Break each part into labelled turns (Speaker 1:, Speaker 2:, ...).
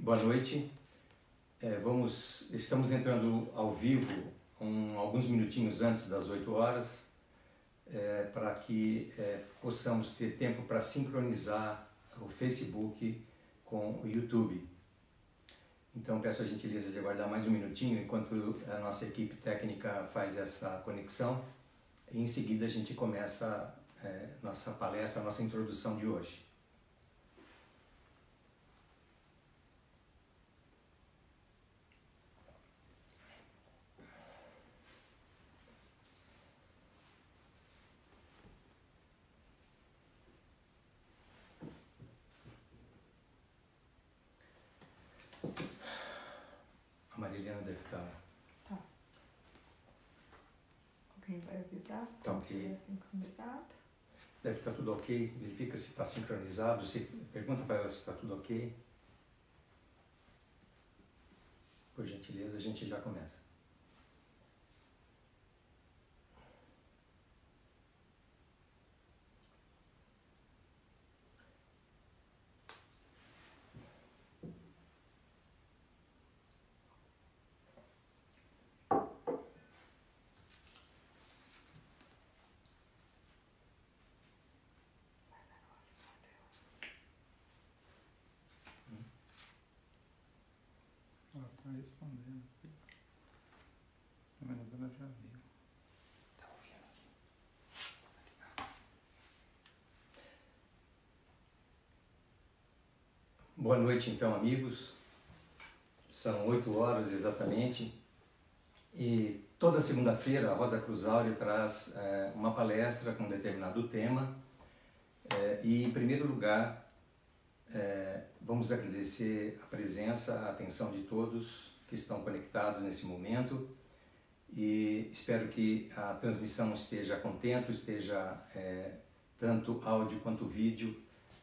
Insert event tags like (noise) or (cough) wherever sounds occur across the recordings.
Speaker 1: Boa noite. É, vamos, estamos entrando ao vivo um, alguns minutinhos antes das 8 horas é, para que é, possamos ter tempo para sincronizar o Facebook com o YouTube. Então peço a gentileza de aguardar mais um minutinho enquanto a nossa equipe técnica faz essa conexão e em seguida a gente começa é, nossa palestra, nossa introdução de hoje. A Marilena deve estar.
Speaker 2: Tá. Alguém
Speaker 1: Tá
Speaker 2: quando
Speaker 1: ok.
Speaker 2: sincronizado?
Speaker 1: Deve estar tudo ok. Verifica se está sincronizado. Se, pergunta para ela se está tudo ok. Por gentileza, a gente já começa.
Speaker 3: Ela está respondendo aqui. Pelo menos ela já viu.
Speaker 1: Tá ouvindo aqui? Boa noite, então, amigos. São oito horas exatamente. E toda segunda-feira a Rosa Cruz Áurea traz eh, uma palestra com um determinado tema. Eh, e, em primeiro lugar, eh, vamos agradecer a presença, a atenção de todos que estão conectados nesse momento e espero que a transmissão esteja contento, esteja é, tanto áudio quanto vídeo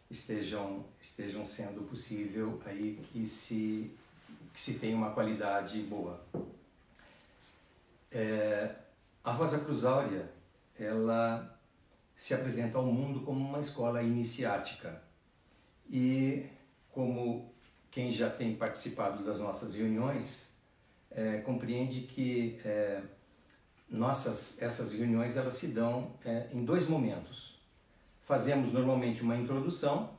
Speaker 1: estejam estejam sendo possível aí que se que se tenha uma qualidade boa. É, a Rosa Cruz Áurea, ela se apresenta ao mundo como uma escola iniciática e como quem já tem participado das nossas reuniões é, compreende que é, nossas essas reuniões elas se dão é, em dois momentos. Fazemos normalmente uma introdução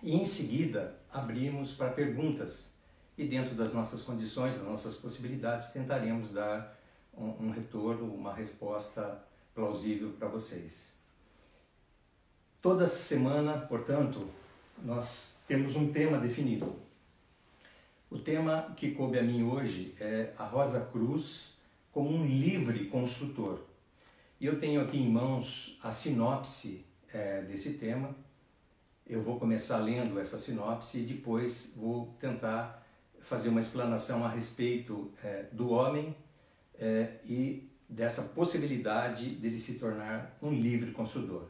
Speaker 1: e em seguida abrimos para perguntas e dentro das nossas condições, das nossas possibilidades, tentaremos dar um, um retorno, uma resposta plausível para vocês. Toda semana, portanto, nós temos um tema definido. O tema que coube a mim hoje é a Rosa Cruz como um livre construtor. E eu tenho aqui em mãos a sinopse é, desse tema. Eu vou começar lendo essa sinopse e depois vou tentar fazer uma explanação a respeito é, do homem é, e dessa possibilidade dele se tornar um livre construtor.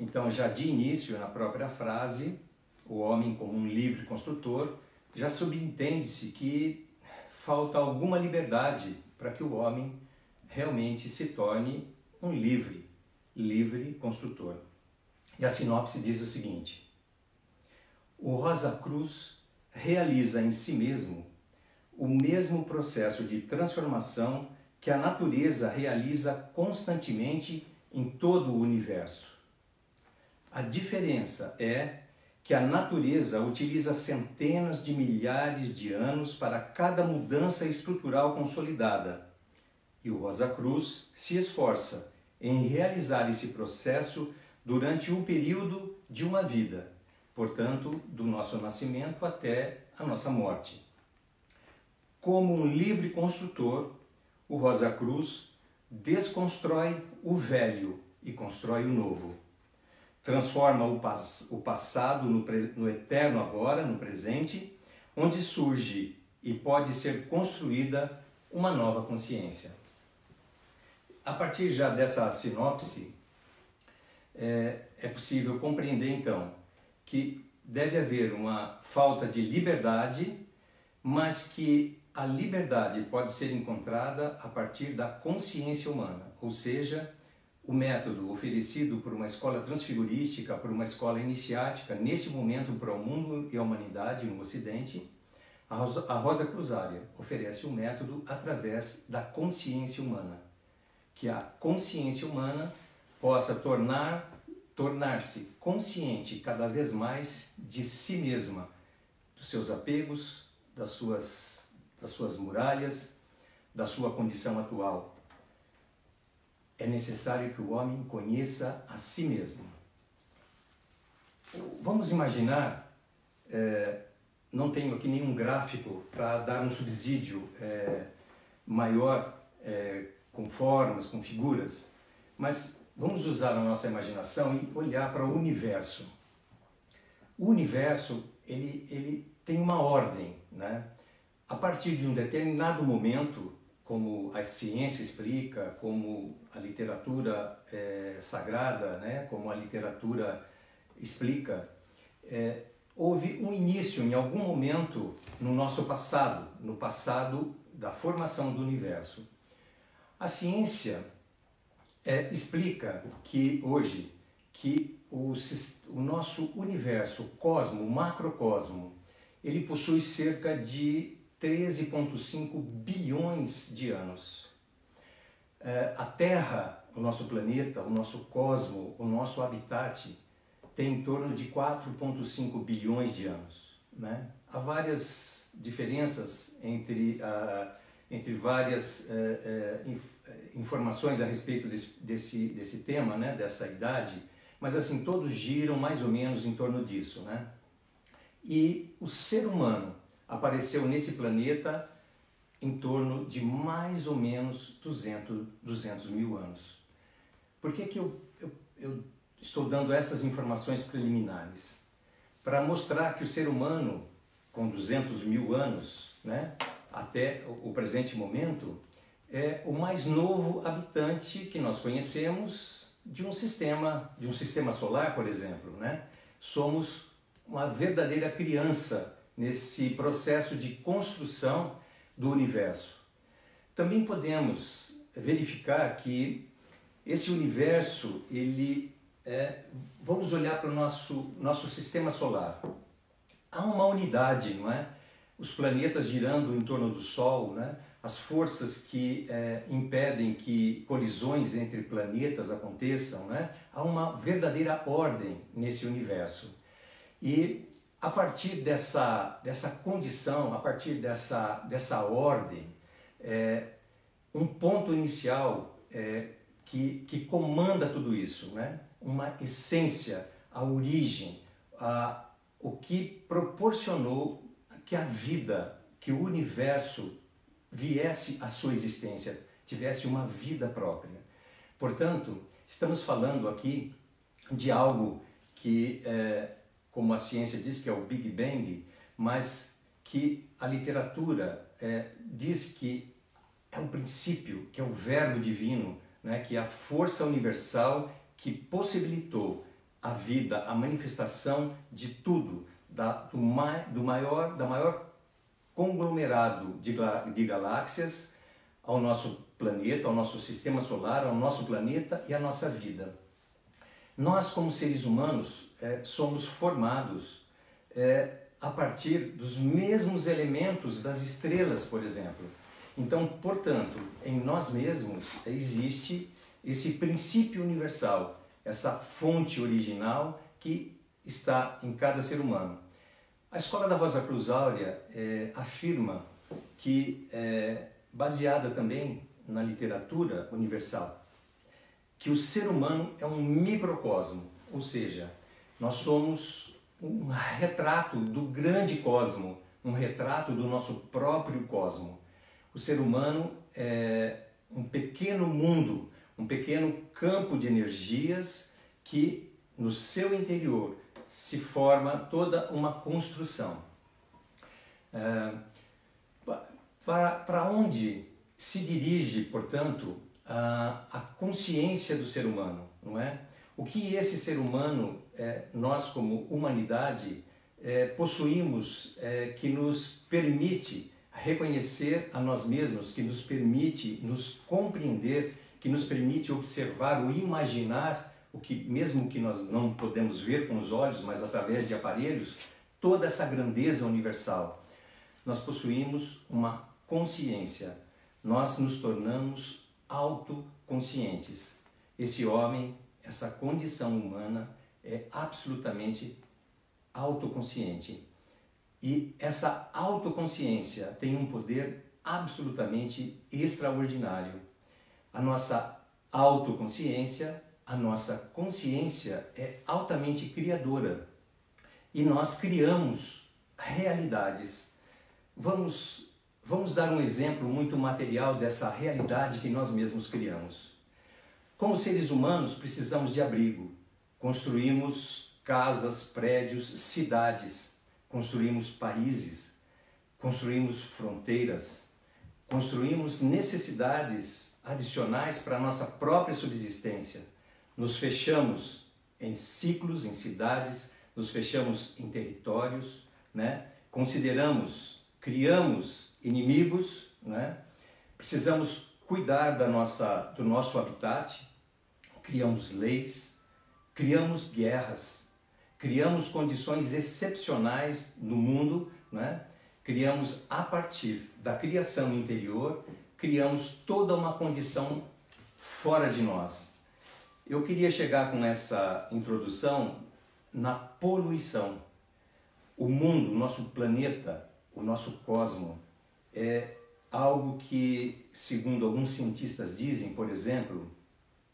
Speaker 1: Então, já de início, na própria frase, o homem como um livre construtor, já subentende-se que falta alguma liberdade para que o homem realmente se torne um livre, livre construtor. E a sinopse diz o seguinte: O Rosa Cruz realiza em si mesmo o mesmo processo de transformação que a natureza realiza constantemente em todo o universo. A diferença é que a natureza utiliza centenas de milhares de anos para cada mudança estrutural consolidada. E o Rosa Cruz se esforça em realizar esse processo durante o período de uma vida, portanto, do nosso nascimento até a nossa morte. Como um livre construtor, o Rosa Cruz desconstrói o velho e constrói o novo transforma o, pas o passado no, no, eterno agora, no presente, onde surge e pode ser construída uma nova consciência. A partir já dessa sinopse, é, é possível compreender então que deve haver uma falta de liberdade, mas que a liberdade pode ser encontrada a partir da consciência humana, ou seja, o método oferecido por uma escola transfigurística, por uma escola iniciática, nesse momento para o mundo e a humanidade no Ocidente, A Rosa, a Rosa Cruzária oferece o um método através da consciência humana, que a consciência humana possa tornar tornar-se consciente cada vez mais de si mesma, dos seus apegos, das suas, das suas muralhas, da sua condição atual. É necessário que o homem conheça a si mesmo. Vamos imaginar, é, não tenho aqui nenhum gráfico para dar um subsídio é, maior é, com formas, com figuras, mas vamos usar a nossa imaginação e olhar para o universo. O universo ele, ele tem uma ordem, né? A partir de um determinado momento, como a ciência explica, como a literatura é, sagrada, né? Como a literatura explica, é, houve um início em algum momento no nosso passado, no passado da formação do universo. A ciência é, explica que hoje que o, o nosso universo, o cosmo, o macrocosmo, ele possui cerca de 13,5 bilhões de anos. É, a Terra, o nosso planeta, o nosso cosmo, o nosso habitat, tem em torno de 4,5 bilhões de anos. Né? Há várias diferenças entre, uh, entre várias uh, uh, informações a respeito desse, desse, desse tema, né? dessa idade, mas assim, todos giram mais ou menos em torno disso. Né? E o ser humano apareceu nesse planeta em torno de mais ou menos 200, 200 mil anos. Por que, que eu, eu, eu estou dando essas informações preliminares? Para mostrar que o ser humano, com 200 mil anos, né, até o presente momento, é o mais novo habitante que nós conhecemos de um sistema, de um sistema solar, por exemplo, né? Somos uma verdadeira criança nesse processo de construção do universo. Também podemos verificar que esse universo, ele é, vamos olhar para o nosso, nosso sistema solar. Há uma unidade, não é? Os planetas girando em torno do Sol, né? as forças que é, impedem que colisões entre planetas aconteçam, né? há uma verdadeira ordem nesse universo. E a partir dessa, dessa condição, a partir dessa, dessa ordem, é, um ponto inicial é, que, que comanda tudo isso, né? uma essência, a origem, a, o que proporcionou que a vida, que o universo viesse à sua existência, tivesse uma vida própria. Portanto, estamos falando aqui de algo que, é, como a ciência diz que é o Big Bang, mas que a literatura é, diz que é um princípio, que é o verbo divino, né, que é a força universal que possibilitou a vida, a manifestação de tudo, da, do, do maior, da maior conglomerado de, de galáxias ao nosso planeta, ao nosso sistema solar, ao nosso planeta e à nossa vida. Nós, como seres humanos, é, somos formados é, a partir dos mesmos elementos das estrelas, por exemplo. Então, portanto, em nós mesmos existe esse princípio universal, essa fonte original que está em cada ser humano. A escola da Rosa Cruz Áurea é, afirma que, é, baseada também na literatura universal, que o ser humano é um microcosmo, ou seja, nós somos um retrato do grande cosmo, um retrato do nosso próprio cosmo. O ser humano é um pequeno mundo, um pequeno campo de energias que no seu interior se forma toda uma construção. É, para onde se dirige, portanto, a, a, consciência do ser humano, não é? O que esse ser humano, é, nós como humanidade, é, possuímos é, que nos permite reconhecer a nós mesmos, que nos permite nos compreender, que nos permite observar ou imaginar o que mesmo que nós não podemos ver com os olhos, mas através de aparelhos, toda essa grandeza universal. nós possuímos uma consciência. Nós nos tornamos autoconscientes. Esse homem, essa condição humana é absolutamente autoconsciente. E essa autoconsciência tem um poder absolutamente extraordinário. A nossa autoconsciência, a nossa consciência é altamente criadora. E nós criamos realidades. Vamos vamos dar um exemplo muito material dessa realidade que nós mesmos criamos. Como seres humanos, precisamos de abrigo. Construímos casas, prédios, cidades, construímos países, construímos fronteiras, construímos necessidades adicionais para a nossa própria subsistência. Nos fechamos em ciclos, em cidades, nos fechamos em territórios, né? consideramos, criamos inimigos, né? precisamos cuidar da nossa, do nosso habitat, criamos leis, criamos guerras, criamos condições excepcionais no mundo, né? criamos a partir da criação interior, criamos toda uma condição fora de nós. Eu queria chegar com essa introdução na poluição. O mundo, o nosso planeta, o nosso cosmo é algo que, segundo alguns cientistas dizem, por exemplo,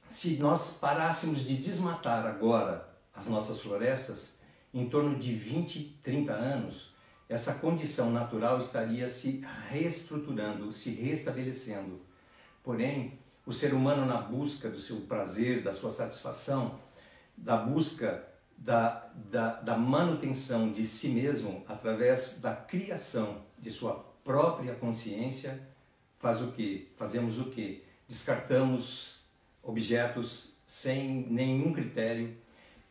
Speaker 1: se nós parássemos de desmatar agora as nossas florestas, em torno de 20, 30 anos, essa condição natural estaria se reestruturando, se restabelecendo. Porém, o ser humano, na busca do seu prazer, da sua satisfação, da busca da, da, da manutenção de si mesmo através da criação de sua própria consciência, faz o que? Fazemos o que? Descartamos objetos sem nenhum critério,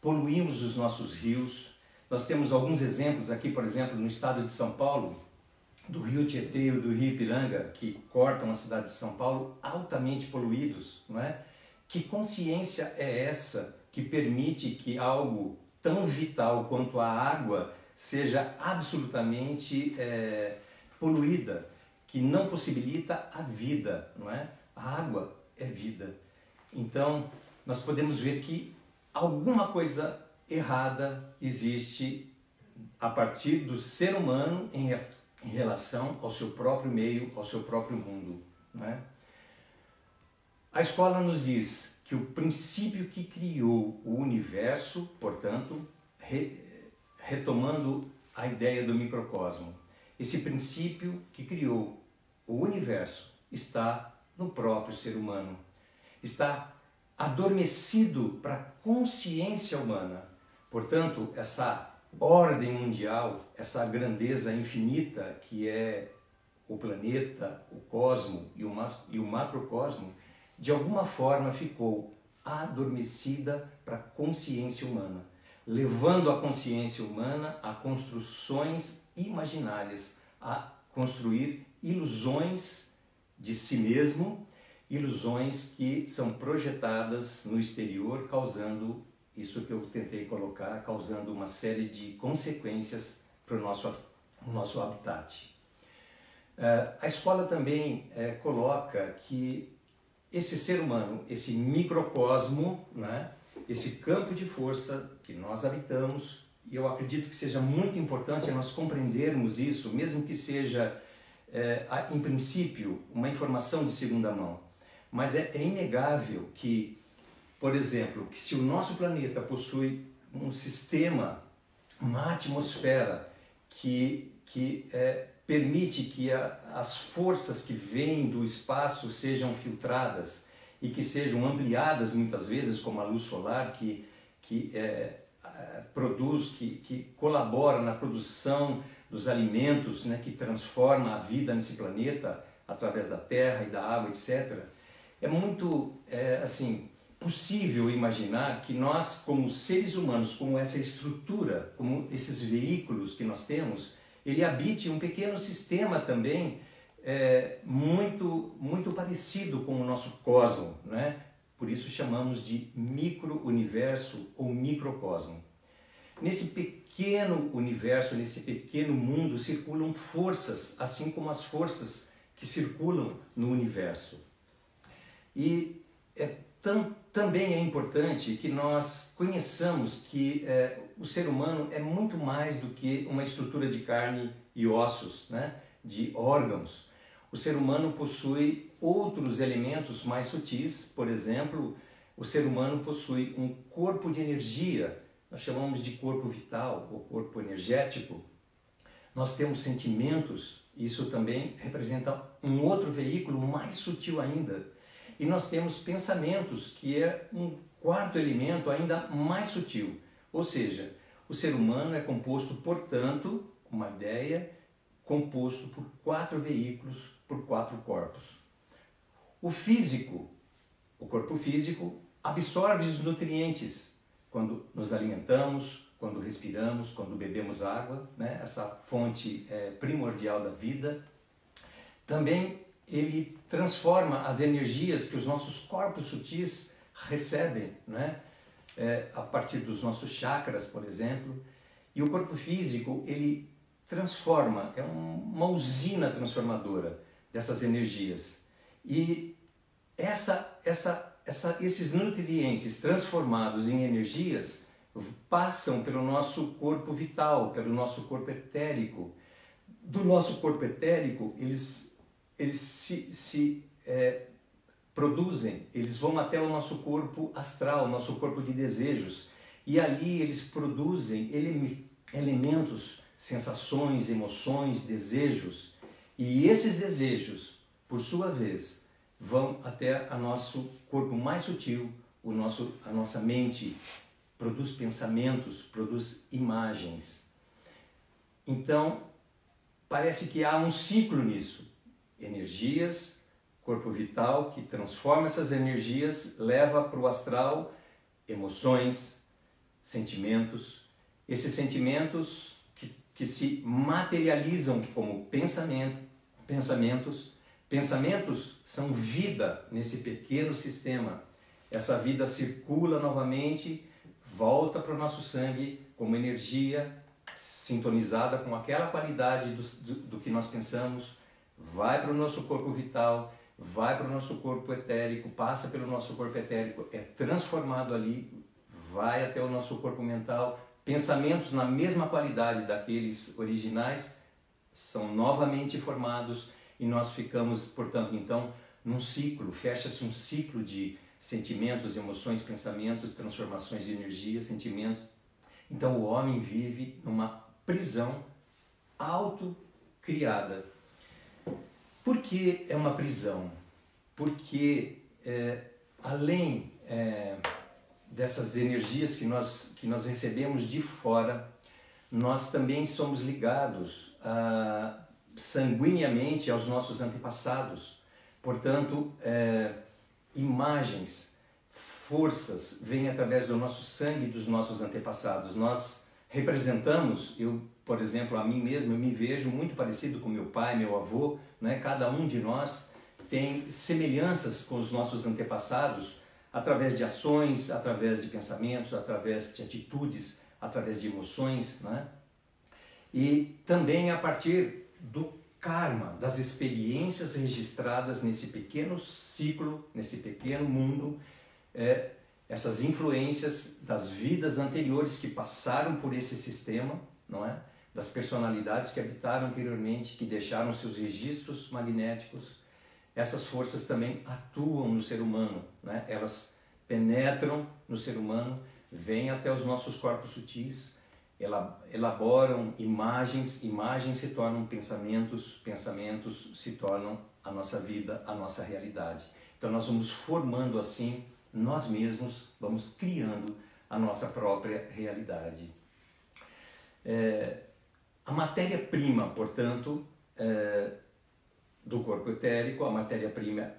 Speaker 1: poluímos os nossos rios. Nós temos alguns exemplos aqui, por exemplo, no estado de São Paulo, do rio Tietê e do rio Ipiranga, que cortam a cidade de São Paulo, altamente poluídos, não é? Que consciência é essa que permite que algo tão vital quanto a água seja absolutamente é, poluída, que não possibilita a vida, não é? A água é vida. Então, nós podemos ver que alguma coisa errada existe a partir do ser humano em, em relação ao seu próprio meio, ao seu próprio mundo. Não é? A escola nos diz que o princípio que criou o universo, portanto, re, retomando a ideia do microcosmo, esse princípio que criou o universo está no próprio ser humano. Está adormecido para a consciência humana. Portanto, essa ordem mundial, essa grandeza infinita que é o planeta, o cosmo e o, e o macrocosmo, de alguma forma ficou adormecida para a consciência humana, levando a consciência humana a construções imaginárias, a construir ilusões de si mesmo, ilusões que são projetadas no exterior, causando isso que eu tentei colocar, causando uma série de consequências para o nosso, nosso habitat. Uh, a escola também uh, coloca que esse ser humano, esse microcosmo, né, esse campo de força que nós habitamos, e eu acredito que seja muito importante nós compreendermos isso, mesmo que seja, é, em princípio, uma informação de segunda mão. Mas é, é inegável que, por exemplo, que se o nosso planeta possui um sistema, uma atmosfera que, que é, permite que a, as forças que vêm do espaço sejam filtradas e que sejam ampliadas muitas vezes, como a luz solar, que, que é, produz, que, que colabora na produção dos alimentos, né, que transforma a vida nesse planeta através da terra e da água, etc. É muito é, assim possível imaginar que nós, como seres humanos, como essa estrutura, como esses veículos que nós temos, ele habite um pequeno sistema também é, muito, muito parecido com o nosso cosmo, né? Por isso chamamos de micro-universo ou microcosmo. Nesse pequeno universo, nesse pequeno mundo, circulam forças, assim como as forças que circulam no universo. E é tam, também é importante que nós conheçamos que é, o ser humano é muito mais do que uma estrutura de carne e ossos, né? de órgãos. O ser humano possui outros elementos mais sutis, por exemplo, o ser humano possui um corpo de energia, nós chamamos de corpo vital ou corpo energético. Nós temos sentimentos, isso também representa um outro veículo mais sutil ainda. E nós temos pensamentos, que é um quarto elemento ainda mais sutil. Ou seja, o ser humano é composto, portanto, uma ideia, composto por quatro veículos, por quatro corpos. O físico, o corpo físico, absorve os nutrientes quando nos alimentamos, quando respiramos, quando bebemos água, né? essa fonte é, primordial da vida. Também ele transforma as energias que os nossos corpos sutis recebem, né? É, a partir dos nossos chakras, por exemplo. E o corpo físico, ele transforma, é uma usina transformadora dessas energias. E essa, essa essa, esses nutrientes transformados em energias passam pelo nosso corpo vital, pelo nosso corpo etérico. Do nosso corpo etérico, eles, eles se, se é, produzem, eles vão até o nosso corpo astral, nosso corpo de desejos, e ali eles produzem ele, elementos, sensações, emoções, desejos, e esses desejos, por sua vez, vão até a nosso corpo mais sutil, o nosso, a nossa mente produz pensamentos, produz imagens. Então, parece que há um ciclo nisso. Energias, corpo vital que transforma essas energias, leva para o astral emoções, sentimentos. Esses sentimentos que, que se materializam como pensamento, pensamentos Pensamentos são vida nesse pequeno sistema. Essa vida circula novamente, volta para o nosso sangue como energia sintonizada com aquela qualidade do, do, do que nós pensamos, vai para o nosso corpo vital, vai para o nosso corpo etérico, passa pelo nosso corpo etérico, é transformado ali, vai até o nosso corpo mental. Pensamentos na mesma qualidade daqueles originais são novamente formados e nós ficamos, portanto, então, num ciclo, fecha-se um ciclo de sentimentos, emoções, pensamentos, transformações de energia, sentimentos. Então o homem vive numa prisão autocriada. Por que é uma prisão? Porque é, além é, dessas energias que nós, que nós recebemos de fora, nós também somos ligados a sanguineamente aos nossos antepassados. Portanto, é, imagens, forças vêm através do nosso sangue dos nossos antepassados. Nós representamos, eu, por exemplo, a mim mesmo, eu me vejo muito parecido com meu pai, meu avô, né? cada um de nós tem semelhanças com os nossos antepassados através de ações, através de pensamentos, através de atitudes, através de emoções, né? E também a partir do karma, das experiências registradas nesse pequeno ciclo, nesse pequeno mundo, é, essas influências das vidas anteriores que passaram por esse sistema, não é? Das personalidades que habitaram anteriormente, que deixaram seus registros magnéticos, essas forças também atuam no ser humano, né? Elas penetram no ser humano, vêm até os nossos corpos sutis, elaboram imagens, imagens se tornam pensamentos, pensamentos se tornam a nossa vida, a nossa realidade. Então nós vamos formando assim nós mesmos, vamos criando a nossa própria realidade. É, a matéria-prima, portanto, é, do corpo etérico, a matéria-prima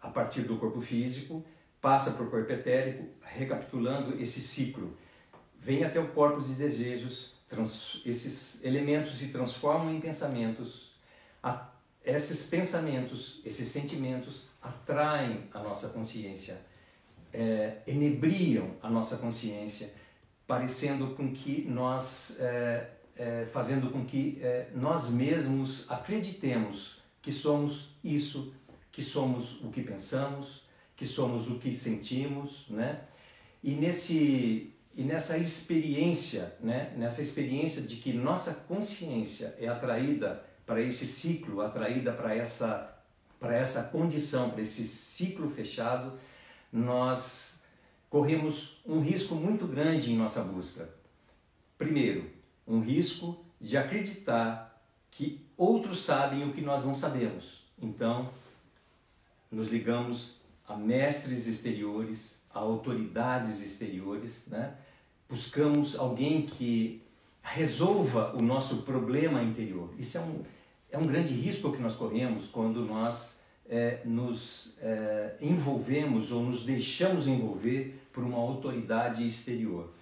Speaker 1: a partir do corpo físico, passa para o corpo etérico, recapitulando esse ciclo. Vem até o corpo de desejos, trans, esses elementos se transformam em pensamentos, a, esses pensamentos, esses sentimentos atraem a nossa consciência, é, enebriam a nossa consciência, parecendo com que nós, é, é, fazendo com que é, nós mesmos acreditemos que somos isso, que somos o que pensamos, que somos o que sentimos, né? E nesse e nessa experiência, né? Nessa experiência de que nossa consciência é atraída para esse ciclo, atraída para essa para essa condição, para esse ciclo fechado, nós corremos um risco muito grande em nossa busca. Primeiro, um risco de acreditar que outros sabem o que nós não sabemos. Então, nos ligamos a mestres exteriores, a autoridades exteriores, né? buscamos alguém que resolva o nosso problema interior. Isso é um, é um grande risco que nós corremos quando nós é, nos é, envolvemos ou nos deixamos envolver por uma autoridade exterior.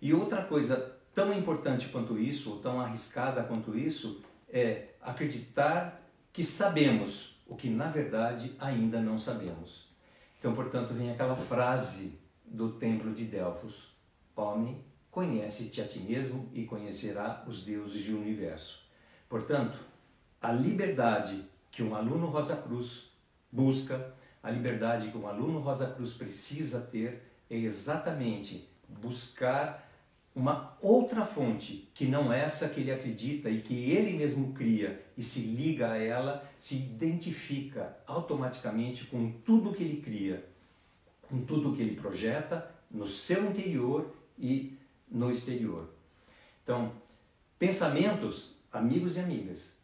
Speaker 1: E outra coisa tão importante quanto isso, ou tão arriscada quanto isso, é acreditar que sabemos o que na verdade ainda não sabemos. Então, portanto, vem aquela frase do templo de Delfos: Homem, conhece-te a ti mesmo e conhecerá os deuses do universo. Portanto, a liberdade que um aluno Rosa Cruz busca, a liberdade que um aluno Rosa Cruz precisa ter é exatamente buscar uma outra fonte que não essa que ele acredita e que ele mesmo cria e se liga a ela, se identifica automaticamente com tudo que ele cria, com tudo que ele projeta no seu interior e no exterior. Então, pensamentos, amigos e amigas,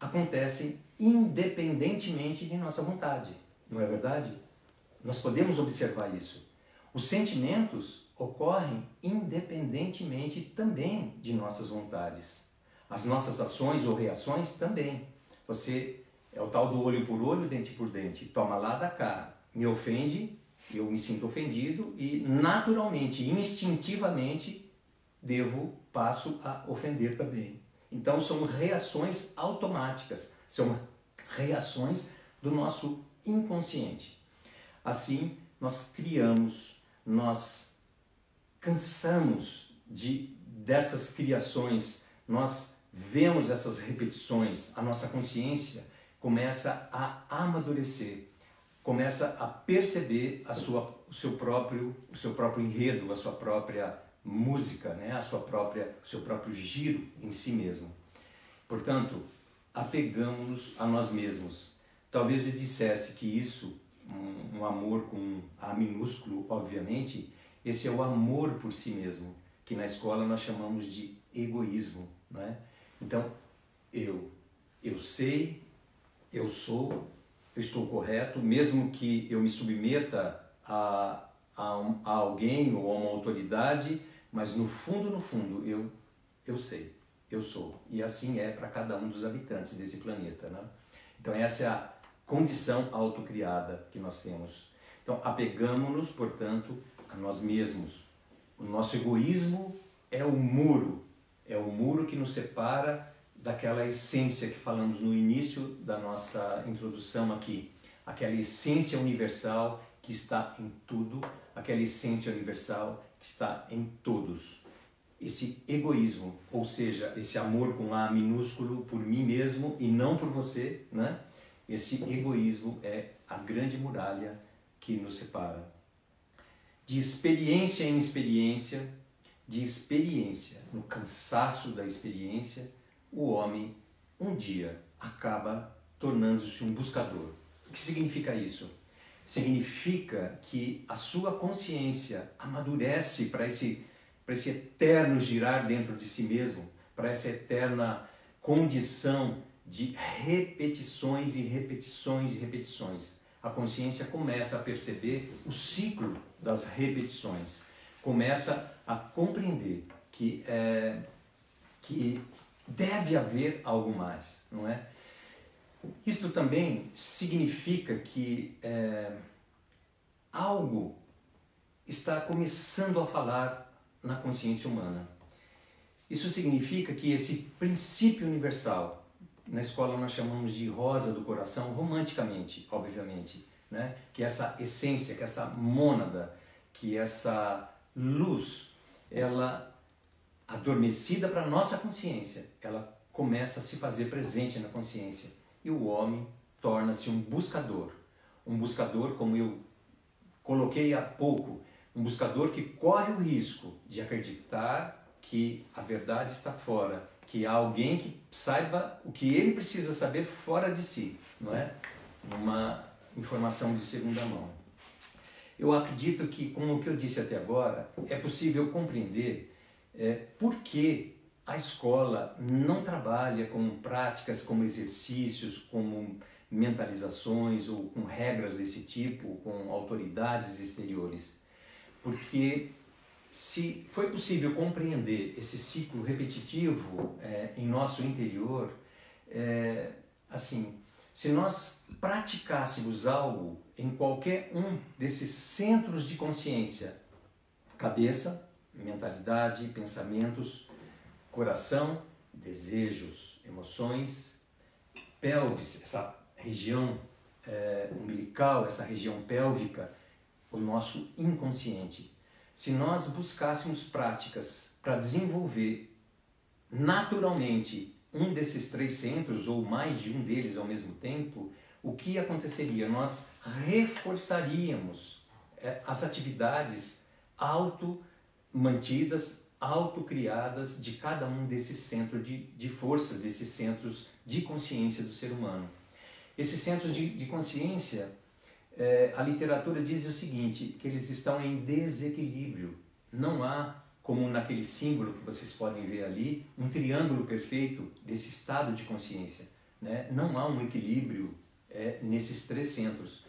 Speaker 1: acontecem independentemente de nossa vontade, não é verdade? Nós podemos observar isso. Os sentimentos ocorrem independentemente também de nossas vontades. As nossas ações ou reações também. Você é o tal do olho por olho, dente por dente. Toma lá da cá. Me ofende, eu me sinto ofendido e naturalmente, instintivamente, devo, passo a ofender também. Então são reações automáticas, são reações do nosso inconsciente. Assim, nós criamos, nós cansamos de dessas criações, nós vemos essas repetições, a nossa consciência começa a amadurecer, começa a perceber a sua, o seu próprio, o seu próprio enredo, a sua própria música, né? a sua própria, o seu próprio giro em si mesmo. Portanto, apegamos-nos a nós mesmos. Talvez eu dissesse que isso, um, um amor com A minúsculo, obviamente, esse é o amor por si mesmo, que na escola nós chamamos de egoísmo, não é? Então, eu, eu sei, eu sou, eu estou correto, mesmo que eu me submeta a, a, um, a alguém ou a uma autoridade, mas no fundo, no fundo, eu, eu sei, eu sou. E assim é para cada um dos habitantes desse planeta. Né? Então, essa é a condição autocriada que nós temos. Então, apegamos-nos, portanto, a nós mesmos. O nosso egoísmo é o muro, é o muro que nos separa daquela essência que falamos no início da nossa introdução aqui, aquela essência universal que está em tudo, aquela essência universal que está em todos. Esse egoísmo, ou seja, esse amor com A minúsculo por mim mesmo e não por você, né? Esse egoísmo é a grande muralha que nos separa. De experiência em experiência, de experiência no cansaço da experiência, o homem um dia acaba tornando-se um buscador. O que significa isso? significa que a sua consciência amadurece para esse, para esse eterno girar dentro de si mesmo, para essa eterna condição de repetições e repetições e repetições. A consciência começa a perceber o ciclo das repetições, começa a compreender que, é, que deve haver algo mais, não é? Isto também significa que é, algo está começando a falar na consciência humana. Isso significa que esse princípio universal, na escola nós chamamos de rosa do coração, romanticamente, obviamente, né? que essa essência, que essa mônada, que essa luz ela adormecida para nossa consciência, ela começa a se fazer presente na consciência e o homem torna-se um buscador, um buscador como eu coloquei há pouco, um buscador que corre o risco de acreditar que a verdade está fora, que há alguém que saiba o que ele precisa saber fora de si, não é? Uma informação de segunda mão. Eu acredito que, como o que eu disse até agora, é possível compreender é, por que a escola não trabalha com práticas como exercícios, como mentalizações ou com regras desse tipo, com autoridades exteriores. Porque se foi possível compreender esse ciclo repetitivo é, em nosso interior, é, assim, se nós praticássemos algo em qualquer um desses centros de consciência, cabeça, mentalidade, pensamentos, coração, desejos, emoções, pelvis, essa região é, umbilical, essa região pélvica, o nosso inconsciente. Se nós buscássemos práticas para desenvolver naturalmente um desses três centros ou mais de um deles ao mesmo tempo, o que aconteceria? Nós reforçaríamos é, as atividades auto-mantidas, auto-criadas de cada um desses centros de, de forças, desses centros de consciência do ser humano. Esses centros de, de consciência, é, a literatura diz o seguinte, que eles estão em desequilíbrio. Não há, como naquele símbolo que vocês podem ver ali, um triângulo perfeito desse estado de consciência. Né? Não há um equilíbrio é, nesses três centros.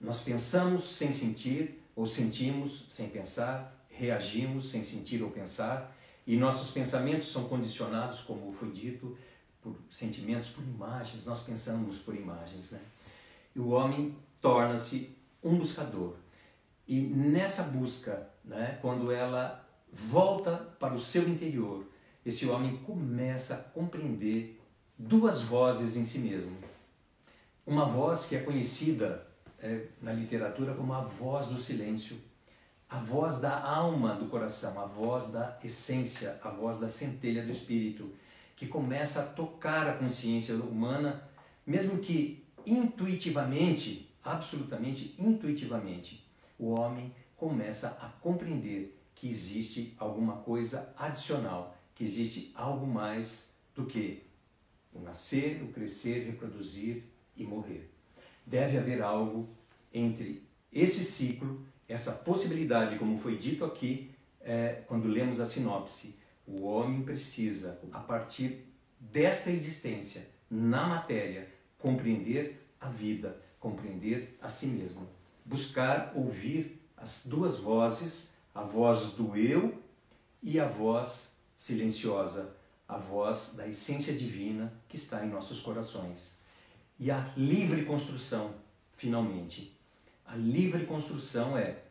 Speaker 1: Nós pensamos sem sentir, ou sentimos sem pensar, reagimos sem sentir ou pensar, e nossos pensamentos são condicionados, como foi dito, por sentimentos, por imagens, nós pensamos por imagens. Né? E o homem torna-se um buscador. E nessa busca, né, quando ela volta para o seu interior, esse homem começa a compreender duas vozes em si mesmo. Uma voz que é conhecida é, na literatura como a voz do silêncio, a voz da alma do coração, a voz da essência, a voz da centelha do espírito que começa a tocar a consciência humana, mesmo que intuitivamente, absolutamente intuitivamente, o homem começa a compreender que existe alguma coisa adicional, que existe algo mais do que o nascer, o crescer, reproduzir e morrer. Deve haver algo entre esse ciclo, essa possibilidade, como foi dito aqui, é, quando lemos a sinopse, o homem precisa, a partir desta existência na matéria, compreender a vida, compreender a si mesmo. Buscar ouvir as duas vozes, a voz do eu e a voz silenciosa, a voz da essência divina que está em nossos corações. E a livre construção, finalmente. A livre construção é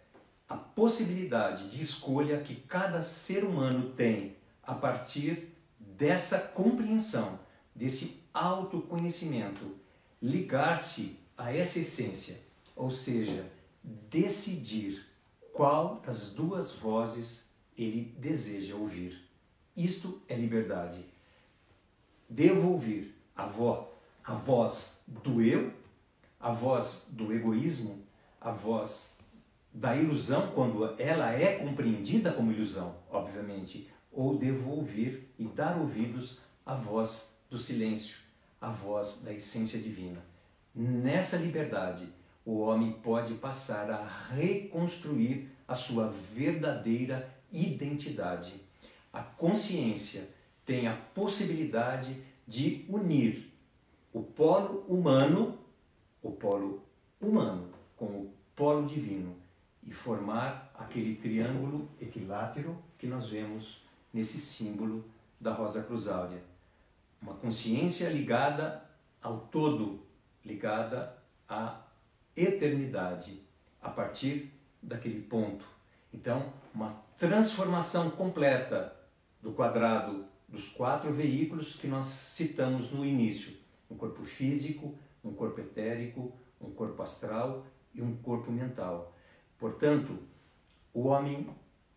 Speaker 1: a possibilidade de escolha que cada ser humano tem a partir dessa compreensão, desse autoconhecimento, ligar-se a essa essência, ou seja, decidir qual das duas vozes ele deseja ouvir. Isto é liberdade. Devo ouvir a voz, a voz do eu, a voz do egoísmo, a voz da ilusão, quando ela é compreendida como ilusão, obviamente, ou devo ouvir e dar ouvidos à voz do silêncio, à voz da essência divina. Nessa liberdade, o homem pode passar a reconstruir a sua verdadeira identidade. A consciência tem a possibilidade de unir o polo humano, o polo humano, com o polo divino e formar aquele triângulo equilátero que nós vemos nesse símbolo da rosa cruzáurea. Uma consciência ligada ao todo, ligada à eternidade, a partir daquele ponto. Então, uma transformação completa do quadrado dos quatro veículos que nós citamos no início: um corpo físico, um corpo etérico, um corpo astral e um corpo mental. Portanto, o homem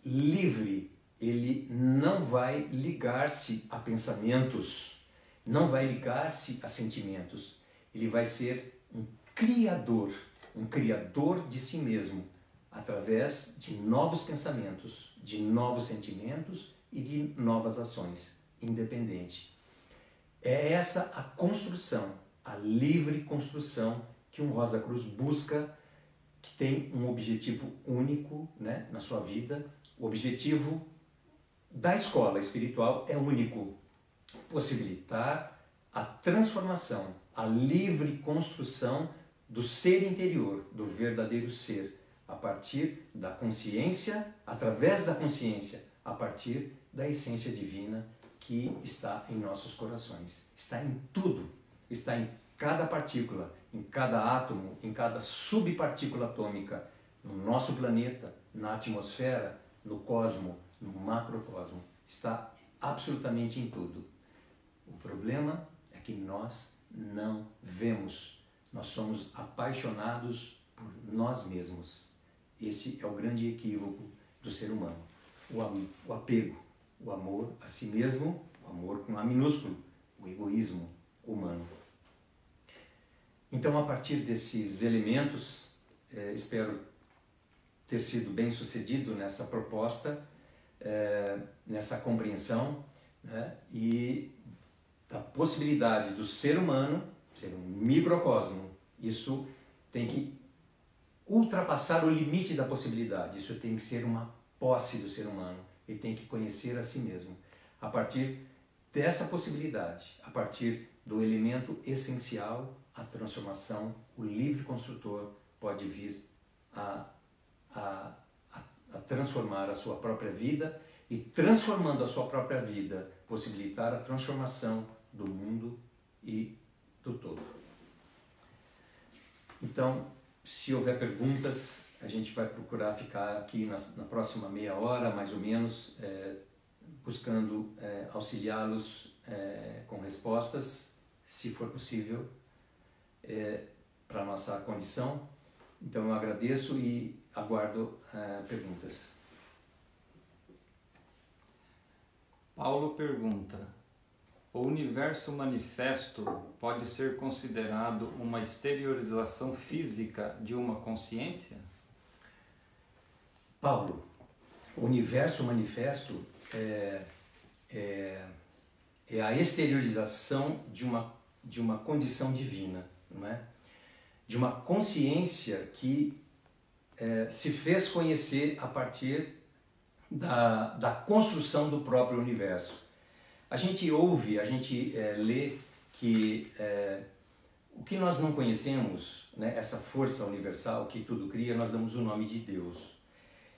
Speaker 1: livre ele não vai ligar-se a pensamentos, não vai ligar-se a sentimentos. Ele vai ser um criador, um criador de si mesmo, através de novos pensamentos, de novos sentimentos e de novas ações, independente. É essa a construção, a livre construção que um Rosa Cruz busca, que tem um objetivo único né, na sua vida. O objetivo da escola espiritual é único: possibilitar a transformação, a livre construção do ser interior, do verdadeiro ser, a partir da consciência, através da consciência, a partir da essência divina que está em nossos corações. Está em tudo, está em cada partícula, em cada átomo, em cada subpartícula atômica, no nosso planeta, na atmosfera, no cosmo, no macrocosmo. Está absolutamente em tudo. O problema é que nós não vemos. Nós somos apaixonados por nós mesmos. Esse é o grande equívoco do ser humano. O apego, o amor a si mesmo, o amor com A minúsculo, o egoísmo humano. Então, a partir desses elementos, é, espero ter sido bem sucedido nessa proposta, é, nessa compreensão né, e da possibilidade do ser humano ser um microcosmo. Isso tem que ultrapassar o limite da possibilidade. Isso tem que ser uma posse do ser humano. Ele tem que conhecer a si mesmo. A partir dessa possibilidade, a partir do elemento essencial, a transformação, o livre construtor pode vir a, a, a, a transformar a sua própria vida e, transformando a sua própria vida, possibilitar a transformação do mundo e do todo. Então, se houver perguntas, a gente vai procurar ficar aqui na, na próxima meia hora, mais ou menos, é, buscando é, auxiliá-los é, com respostas, se for possível, para nossa condição. Então eu agradeço e aguardo perguntas.
Speaker 3: Paulo pergunta: O universo manifesto pode ser considerado uma exteriorização física de uma consciência?
Speaker 1: Paulo, o universo manifesto é, é, é a exteriorização de uma, de uma condição divina, não é? de uma consciência que é, se fez conhecer a partir da, da construção do próprio universo. A gente ouve, a gente é, lê que é, o que nós não conhecemos, né, essa força universal que tudo cria, nós damos o nome de Deus.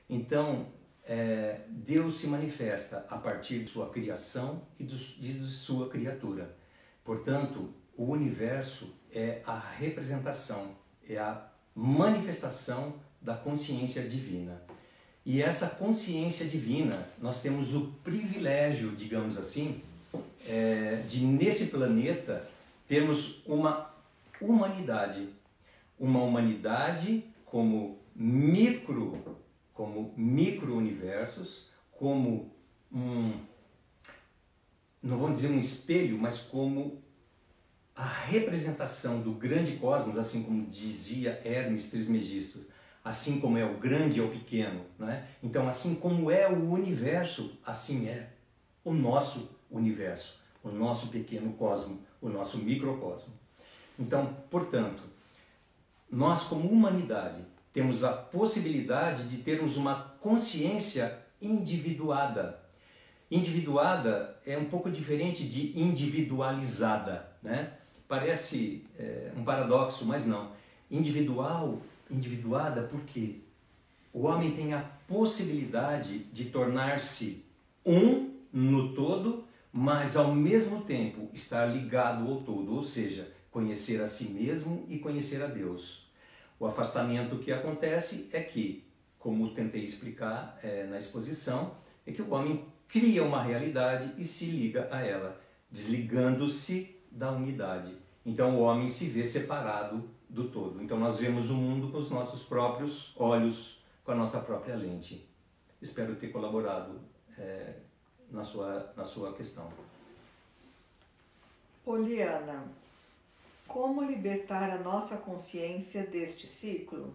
Speaker 1: Então, é, Deus se manifesta a partir de sua criação e do, de sua criatura. Portanto, o universo é a representação, é a manifestação da consciência divina. E essa consciência divina, nós temos o privilégio, digamos assim, é, de nesse planeta termos uma humanidade. Uma humanidade como micro, como micro-universos, como um, não vamos dizer um espelho, mas como a representação do grande cosmos, assim como dizia Hermes Trismegisto, assim como é o grande é o pequeno, né? Então, assim como é o universo, assim é o nosso universo, o nosso pequeno cosmo, o nosso microcosmo. Então, portanto, nós como humanidade temos a possibilidade de termos uma consciência individuada. Individuada é um pouco diferente de individualizada, né? Parece é, um paradoxo, mas não. Individual individuada porque o homem tem a possibilidade de tornar-se um no todo, mas ao mesmo tempo estar ligado ao todo, ou seja, conhecer a si mesmo e conhecer a Deus. O afastamento que acontece é que, como tentei explicar é, na exposição, é que o homem cria uma realidade e se liga a ela, desligando-se da unidade. Então o homem se vê separado do todo. Então nós vemos o mundo com os nossos próprios olhos, com a nossa própria lente. Espero ter colaborado é, na, sua, na sua questão.
Speaker 2: Poliana, como libertar a nossa consciência deste ciclo?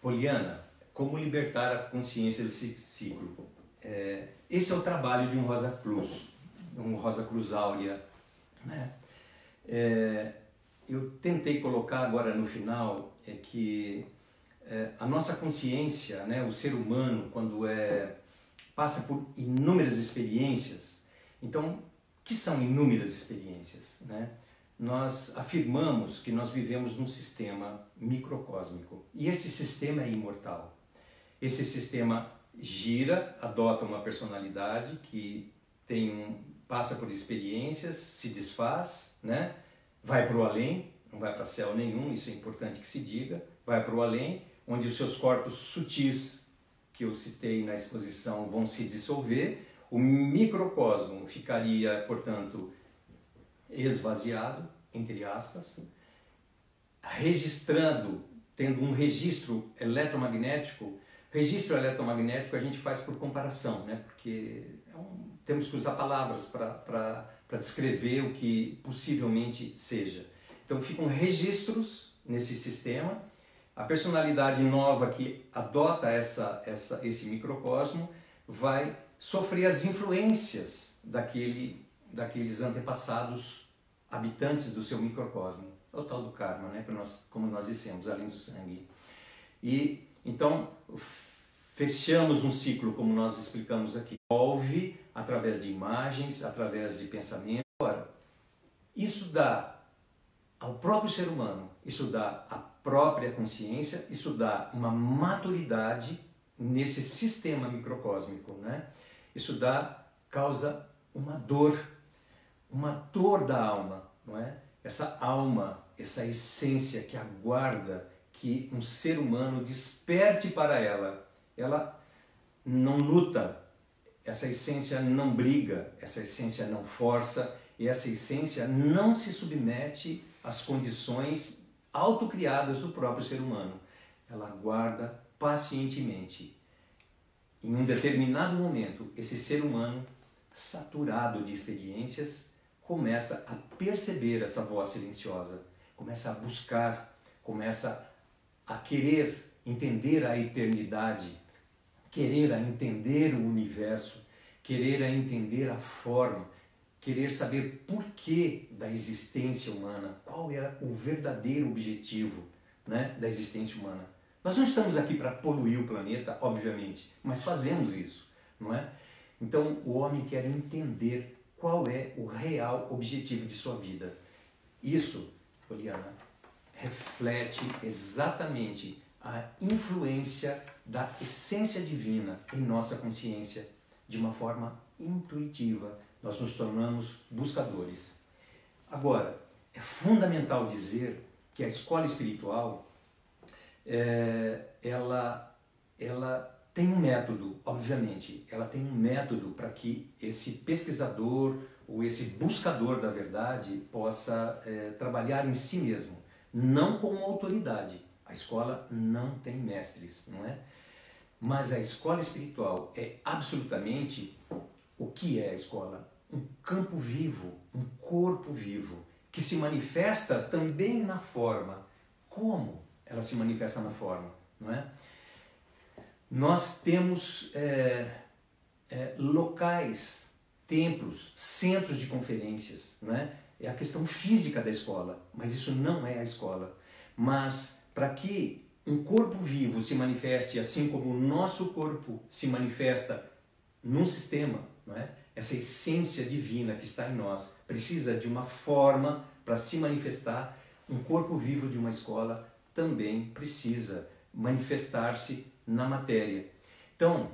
Speaker 1: Poliana, como libertar a consciência desse ciclo? É, esse é o trabalho de um Rosa Cruz, um Rosa Cruz Áurea. Né? É, eu tentei colocar agora no final é que é, a nossa consciência, né, o ser humano, quando é passa por inúmeras experiências, então, que são inúmeras experiências? Né? Nós afirmamos que nós vivemos num sistema microcósmico e esse sistema é imortal. Esse sistema gira, adota uma personalidade que tem um, passa por experiências, se desfaz, né? Vai para o além, não vai para céu nenhum, isso é importante que se diga, vai para o além, onde os seus corpos sutis, que eu citei na exposição, vão se dissolver, o microcosmo ficaria, portanto, esvaziado, entre aspas, registrando, tendo um registro eletromagnético. Registro eletromagnético a gente faz por comparação, né? porque é um, temos que usar palavras para descrever o que possivelmente seja. Então ficam registros nesse sistema. A personalidade nova que adota essa, essa, esse microcosmo vai sofrer as influências daquele, daqueles antepassados habitantes do seu microcosmo. É o tal do karma, né? nós, como nós dissemos, além do sangue. E então fechamos um ciclo, como nós explicamos aqui. Envolve através de imagens, através de pensamento. Agora, isso dá ao próprio ser humano, isso dá à própria consciência, isso dá uma maturidade nesse sistema microcósmico, né? Isso dá causa uma dor, uma dor da alma, não é? Essa alma, essa essência que aguarda que um ser humano desperte para ela. Ela não luta, essa essência não briga, essa essência não força, e essa essência não se submete às condições autocriadas do próprio ser humano. Ela aguarda pacientemente em um determinado momento, esse ser humano, saturado de experiências, começa a perceber essa voz silenciosa, começa a buscar, começa a querer entender a eternidade, querer a entender o universo, querer a entender a forma, querer saber por que da existência humana, qual é o verdadeiro objetivo né, da existência humana. Nós não estamos aqui para poluir o planeta, obviamente, mas fazemos isso, não é? Então o homem quer entender qual é o real objetivo de sua vida. Isso, Poliana, reflete exatamente a influência da essência divina em nossa consciência de uma forma intuitiva. Nós nos tornamos buscadores. Agora, é fundamental dizer que a escola espiritual é, ela, ela tem um método, obviamente, ela tem um método para que esse pesquisador ou esse buscador da verdade possa é, trabalhar em si mesmo, não como autoridade. A escola não tem mestres, não é? Mas a escola espiritual é absolutamente o que é a escola? Um campo vivo, um corpo vivo, que se manifesta também na forma. Como? ela se manifesta na forma, não é? Nós temos é, é, locais, templos, centros de conferências, não é? É a questão física da escola, mas isso não é a escola. Mas para que um corpo vivo se manifeste assim como o nosso corpo se manifesta num sistema, não é? Essa essência divina que está em nós precisa de uma forma para se manifestar. Um corpo vivo de uma escola também precisa manifestar-se na matéria. Então,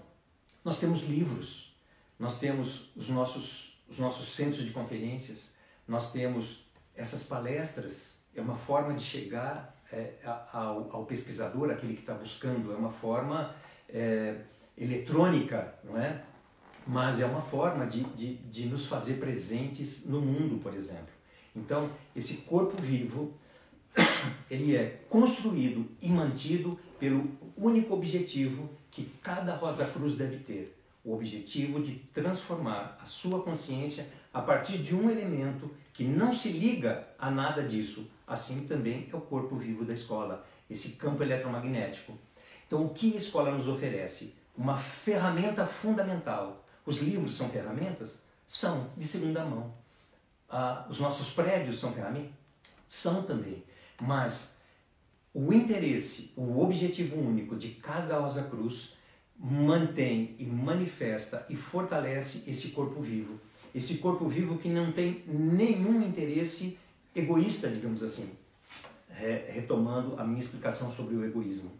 Speaker 1: nós temos livros, nós temos os nossos, os nossos centros de conferências, nós temos essas palestras, é uma forma de chegar é, ao, ao, pesquisador, aquele que está buscando, é uma forma é, eletrônica, não é? Mas é uma forma de, de, de nos fazer presentes no mundo, por exemplo. Então, esse corpo vivo (coughs) ele é construído e mantido pelo único objetivo que cada Rosa Cruz deve ter, o objetivo de transformar a sua consciência a partir de um elemento que não se liga a nada disso. Assim também é o corpo vivo da escola, esse campo eletromagnético. Então, o que a escola nos oferece? Uma ferramenta fundamental. Os livros são ferramentas? São, de segunda mão. Ah, os nossos prédios são ferramentas? São também. Mas o interesse, o objetivo único de Casa Rosa Cruz mantém e manifesta e fortalece esse corpo vivo. Esse corpo vivo que não tem nenhum interesse egoísta, digamos assim, retomando a minha explicação sobre o egoísmo.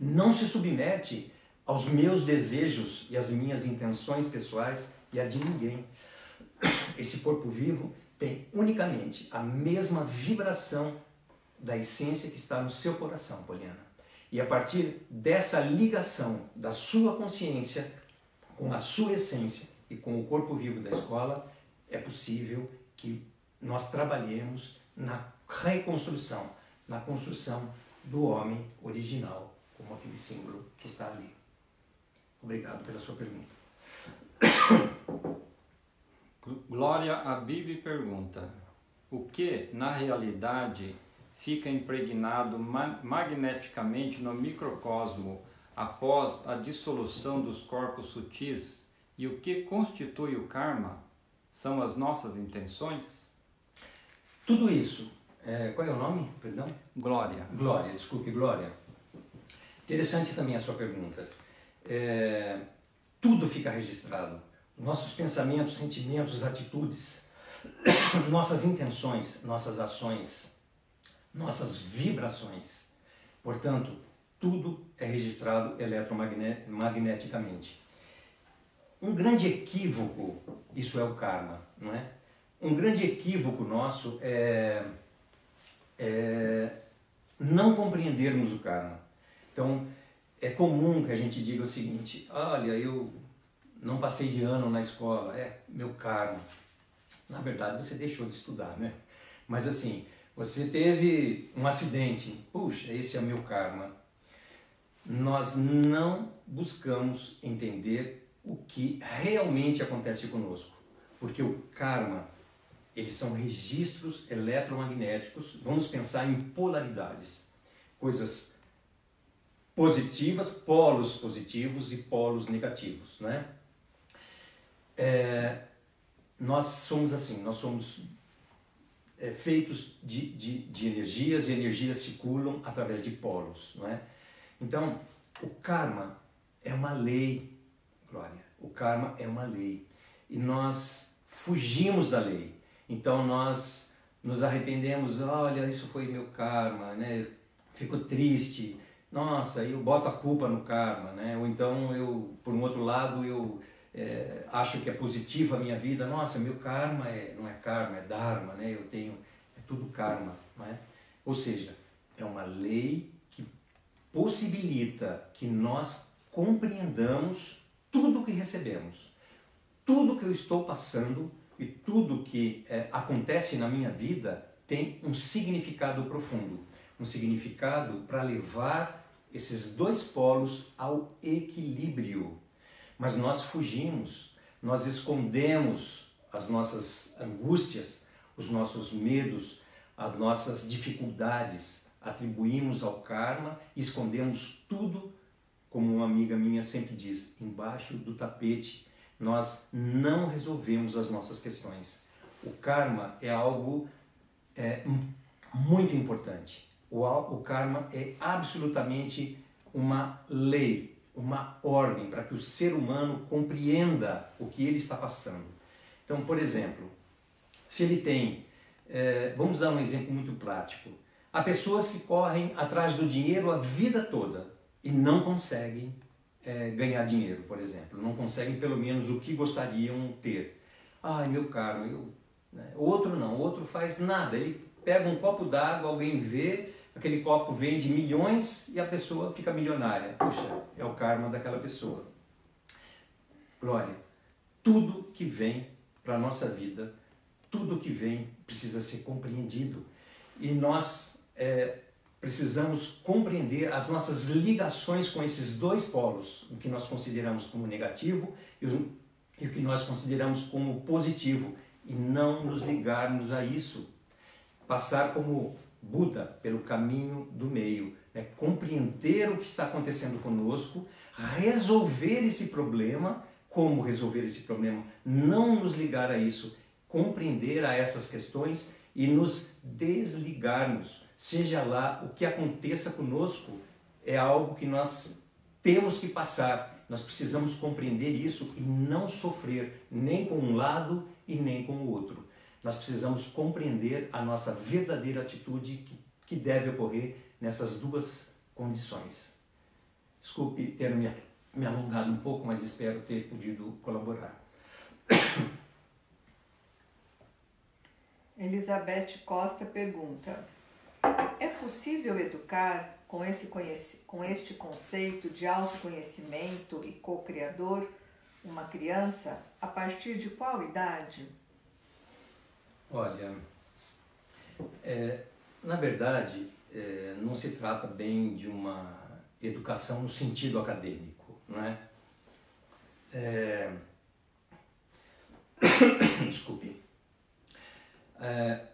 Speaker 1: Não se submete aos meus desejos e às minhas intenções pessoais e a de ninguém. Esse corpo vivo tem unicamente a mesma vibração da essência que está no seu coração, Poliana. E a partir dessa ligação da sua consciência com a sua essência e com o corpo vivo da escola, é possível que nós trabalhemos na reconstrução, na construção do homem original, como aquele símbolo que está ali. Obrigado pela sua pergunta.
Speaker 3: Glória a Bíblia pergunta: O que, na realidade, fica impregnado magneticamente no microcosmo após a dissolução dos corpos sutis e o que constitui o karma são as nossas intenções?
Speaker 1: Tudo isso. É, qual é o nome? Perdão?
Speaker 3: Glória.
Speaker 1: Glória, desculpe, Glória. Interessante também a sua pergunta. É, tudo fica registrado. Nossos pensamentos, sentimentos, atitudes, (coughs) nossas intenções, nossas ações nossas vibrações. Portanto, tudo é registrado eletromagneticamente. Um grande equívoco, isso é o karma, não é? Um grande equívoco nosso é, é não compreendermos o karma. Então, é comum que a gente diga o seguinte: olha, eu não passei de ano na escola, é meu karma. Na verdade, você deixou de estudar, né? Mas assim, você teve um acidente, puxa, esse é meu karma. Nós não buscamos entender o que realmente acontece conosco, porque o karma, eles são registros eletromagnéticos. Vamos pensar em polaridades, coisas positivas, polos positivos e polos negativos, né? É, nós somos assim, nós somos é, feitos de, de, de energias e energias circulam através de polos, não é? Então, o karma é uma lei, Glória. O karma é uma lei. E nós fugimos da lei. Então nós nos arrependemos, olha, isso foi meu karma, né? Fico triste. Nossa, eu boto a culpa no karma, né? Ou então eu, por um outro lado, eu é, acho que é positiva a minha vida, nossa, meu karma é, não é karma, é dharma, né? Eu tenho, é tudo karma, não é? Ou seja, é uma lei que possibilita que nós compreendamos tudo o que recebemos, tudo que eu estou passando e tudo que é, acontece na minha vida tem um significado profundo, um significado para levar esses dois polos ao equilíbrio. Mas nós fugimos, nós escondemos as nossas angústias, os nossos medos, as nossas dificuldades, atribuímos ao karma escondemos tudo, como uma amiga minha sempre diz, embaixo do tapete. Nós não resolvemos as nossas questões. O karma é algo é, muito importante. O, o karma é absolutamente uma lei, uma ordem para que o ser humano compreenda o que ele está passando. Então, por exemplo, se ele tem, é, vamos dar um exemplo muito prático, há pessoas que correm atrás do dinheiro a vida toda e não conseguem é, ganhar dinheiro, por exemplo, não conseguem pelo menos o que gostariam ter. Ai, meu caro, eu, né? outro não, outro faz nada, ele pega um copo d'água, alguém vê, aquele copo vende milhões e a pessoa fica milionária. Puxa, é o karma daquela pessoa. Glória, tudo que vem para a nossa vida, tudo que vem precisa ser compreendido. E nós é, precisamos compreender as nossas ligações com esses dois polos, o que nós consideramos como negativo e o, que nós consideramos como positivo, e não nos ligarmos a isso. Passar como Buda pelo caminho do meio, né? compreender o que está acontecendo conosco, resolver esse problema. Como resolver esse problema? Não nos ligar a isso, compreender a essas questões e nos desligarmos. Seja lá o que aconteça conosco, é algo que nós temos que passar. Nós precisamos compreender isso e não sofrer nem com um lado e nem com o outro. Nós precisamos compreender a nossa verdadeira atitude que, que deve ocorrer nessas duas condições. Desculpe ter me, me alongado um pouco, mas espero ter podido colaborar. (coughs)
Speaker 2: Elizabeth Costa pergunta: É possível educar com, esse com este conceito de autoconhecimento e co-criador uma criança a partir de qual idade?
Speaker 1: Olha, é, na verdade, é, não se trata bem de uma educação no sentido acadêmico, não é? é... (coughs) Desculpe. É,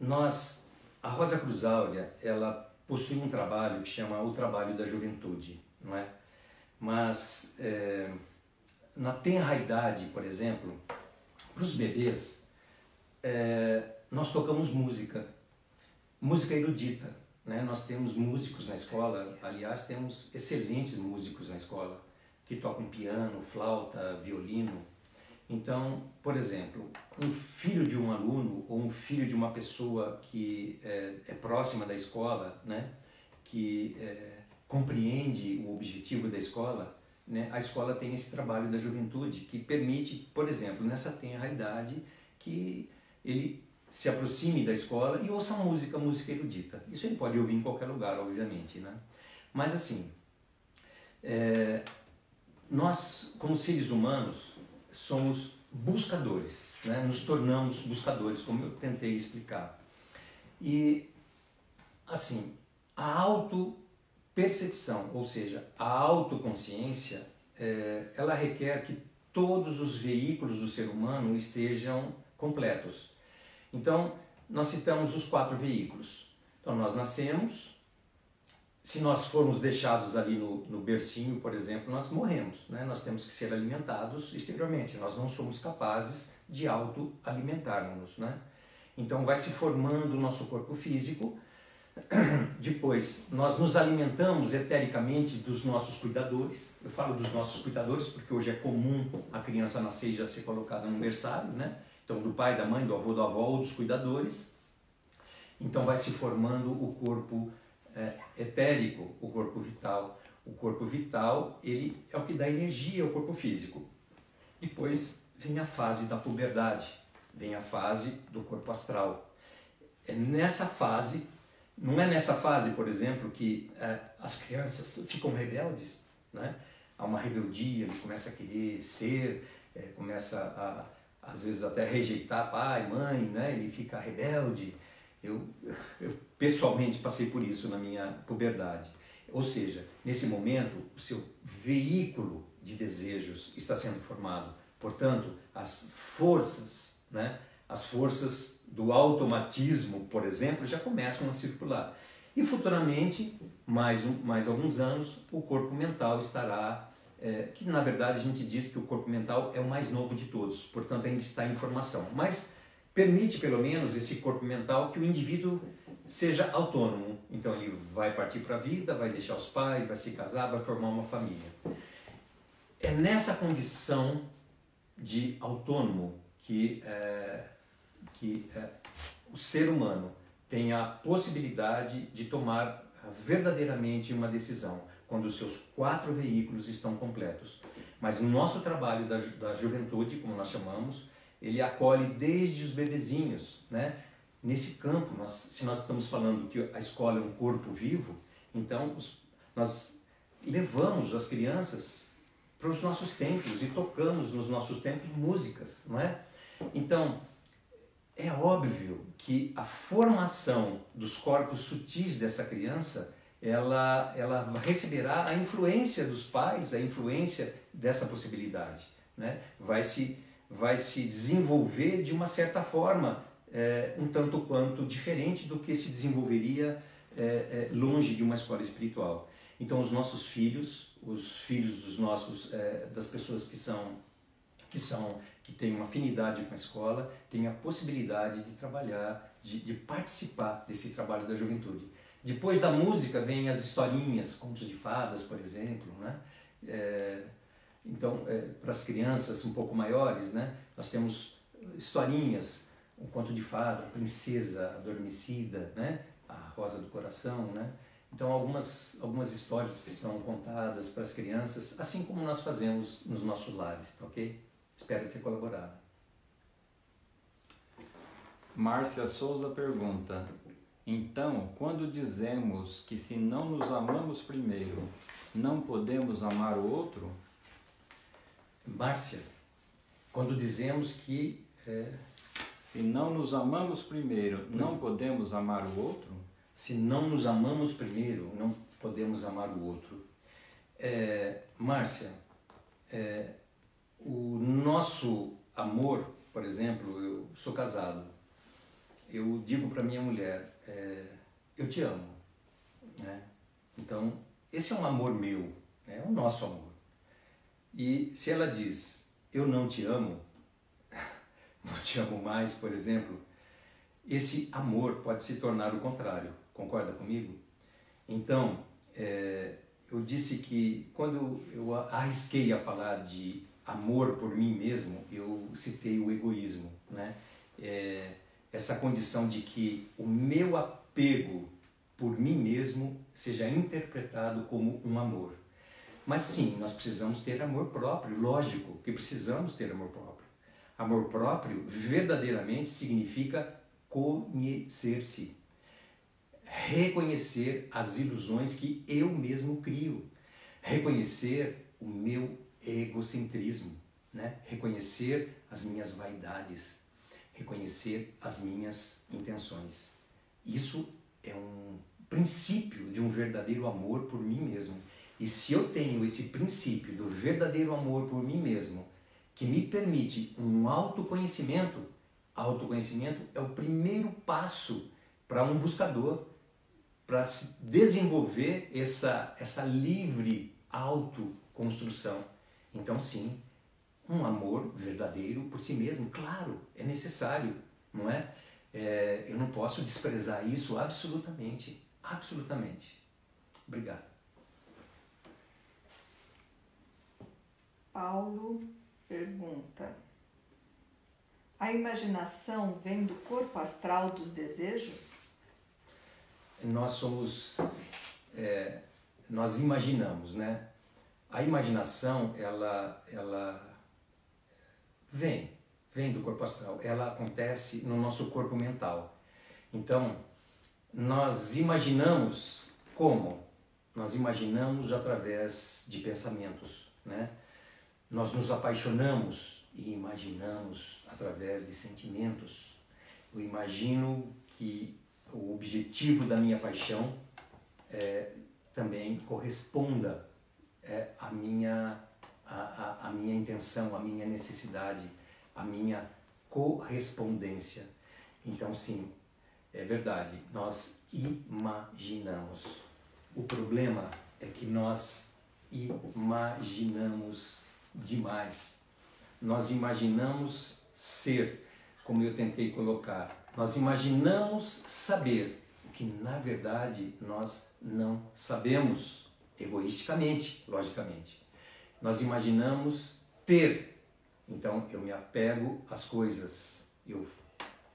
Speaker 1: nós, a Rosa Cruz Áurea, ela possui um trabalho que chama o trabalho da juventude, não é? Mas é, na tenra idade, por exemplo, para os bebês, é, nós tocamos música, música erudita. Né? Nós temos músicos na escola, aliás, temos excelentes músicos na escola, que tocam piano, flauta, violino. Então, por exemplo, um filho de um aluno ou um filho de uma pessoa que é, é próxima da escola, né? que é, compreende o objetivo da escola, né? a escola tem esse trabalho da juventude que permite, por exemplo, nessa tenra idade, que ele se aproxime da escola e ouça música, música erudita. Isso ele pode ouvir em qualquer lugar, obviamente, né? Mas assim, é, nós, como seres humanos, somos buscadores, né? nos tornamos buscadores, como eu tentei explicar. E, assim, a autopercepção, ou seja, a autoconsciência, é, ela requer que todos os veículos do ser humano estejam completos. Então, nós citamos os quatro veículos. Então, nós nascemos, se nós formos deixados ali no, no bercinho, por exemplo, nós morremos. Né? Nós temos que ser alimentados exteriormente. Nós não somos capazes de autoalimentarmos. Né? Então vai se formando o nosso corpo físico. (clears throat) Depois, nós nos alimentamos etericamente dos nossos cuidadores. Eu falo dos nossos cuidadores porque hoje é comum a criança nascer e já ser colocada no berçário, né? Então, do pai, da mãe, do avô, da avó ou dos cuidadores. Então vai se formando o corpo é, etérico, o corpo vital. O corpo vital ele é o que dá energia ao corpo físico. Depois vem a fase da puberdade, vem a fase do corpo astral. É nessa fase, não é nessa fase, por exemplo, que é, as crianças ficam rebeldes, né? Há uma rebeldia, ele começa a querer ser, é, começa a, às vezes até rejeitar pai, mãe, né? Ele fica rebelde, eu, eu pessoalmente passei por isso na minha puberdade. Ou seja, nesse momento, o seu veículo de desejos está sendo formado. Portanto, as forças, né, as forças do automatismo, por exemplo, já começam a circular. E futuramente, mais, um, mais alguns anos, o corpo mental estará. É, que na verdade a gente diz que o corpo mental é o mais novo de todos, portanto ainda está em formação. Mas permite pelo menos esse corpo mental que o indivíduo seja autônomo. Então ele vai partir para a vida, vai deixar os pais, vai se casar, vai formar uma família. É nessa condição de autônomo que, é, que é, o ser humano tem a possibilidade de tomar verdadeiramente uma decisão quando os seus quatro veículos estão completos. Mas no nosso trabalho da, da juventude, como nós chamamos, ele acolhe desde os bebezinhos, né? Nesse campo, nós, se nós estamos falando que a escola é um corpo vivo, então os, nós levamos as crianças para os nossos templos e tocamos nos nossos templos músicas, não é? Então, é óbvio que a formação dos corpos sutis dessa criança ela, ela receberá a influência dos pais, a influência dessa possibilidade. Né? Vai, se, vai se desenvolver de uma certa forma, é, um tanto quanto diferente do que se desenvolveria é, é, longe de uma escola espiritual. Então, os nossos filhos, os filhos dos nossos, das pessoas que são que são que têm uma afinidade com a escola, têm a possibilidade de trabalhar, de, de participar desse trabalho da juventude. Depois da música vem as historinhas, contos de fadas, por exemplo, né? É, então, é, para as crianças um pouco maiores, né? Nós temos historinhas, um conto de fada, a princesa adormecida, né? A rosa do coração, né? Então, algumas, algumas histórias que são contadas para as crianças, assim como nós fazemos nos nossos lares, tá ok? Espero ter colaborado.
Speaker 3: Márcia Souza pergunta: Então, quando dizemos que se não nos amamos primeiro, não podemos amar o outro?
Speaker 1: Márcia, quando dizemos que. É...
Speaker 3: Se não nos amamos primeiro, não podemos amar o outro?
Speaker 1: Se não nos amamos primeiro, não podemos amar o outro. É, Márcia, é, o nosso amor, por exemplo, eu sou casado, eu digo para minha mulher, é, eu te amo, né? Então, esse é um amor meu, né? é o nosso amor. E se ela diz, eu não te amo, não te amo mais, por exemplo, esse amor pode se tornar o contrário, concorda comigo? Então, é, eu disse que quando eu arrisquei a falar de amor por mim mesmo, eu citei o egoísmo, né? É, essa condição de que o meu apego por mim mesmo seja interpretado como um amor. Mas sim, nós precisamos ter amor próprio, lógico que precisamos ter amor próprio. Amor próprio verdadeiramente significa conhecer-se, reconhecer as ilusões que eu mesmo crio, reconhecer o meu egocentrismo, né? reconhecer as minhas vaidades, reconhecer as minhas intenções. Isso é um princípio de um verdadeiro amor por mim mesmo. E se eu tenho esse princípio do verdadeiro amor por mim mesmo, que me permite um autoconhecimento, autoconhecimento é o primeiro passo para um buscador para desenvolver essa, essa livre autoconstrução. Então, sim, um amor verdadeiro por si mesmo, claro, é necessário, não é? é eu não posso desprezar isso absolutamente, absolutamente. Obrigado.
Speaker 2: Paulo pergunta: A imaginação vem do corpo astral dos desejos?
Speaker 1: Nós somos. É, nós imaginamos, né? a imaginação ela ela vem vem do corpo astral ela acontece no nosso corpo mental então nós imaginamos como nós imaginamos através de pensamentos né nós nos apaixonamos e imaginamos através de sentimentos eu imagino que o objetivo da minha paixão é, também corresponda é a minha, a, a, a minha intenção, a minha necessidade, a minha correspondência. Então, sim, é verdade, nós imaginamos. O problema é que nós imaginamos demais. Nós imaginamos ser, como eu tentei colocar. Nós imaginamos saber o que na verdade nós não sabemos egoisticamente, logicamente. Nós imaginamos ter, então eu me apego às coisas, eu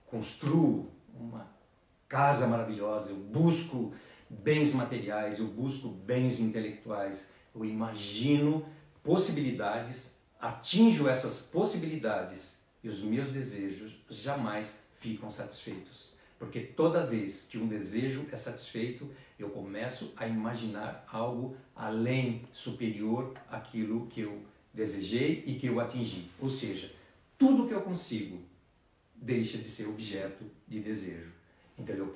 Speaker 1: construo uma casa maravilhosa, eu busco bens materiais, eu busco bens intelectuais, eu imagino possibilidades, atinjo essas possibilidades e os meus desejos jamais ficam satisfeitos. Porque toda vez que um desejo é satisfeito, eu começo a imaginar algo além, superior àquilo que eu desejei e que eu atingi. Ou seja, tudo que eu consigo deixa de ser objeto de desejo. Então eu,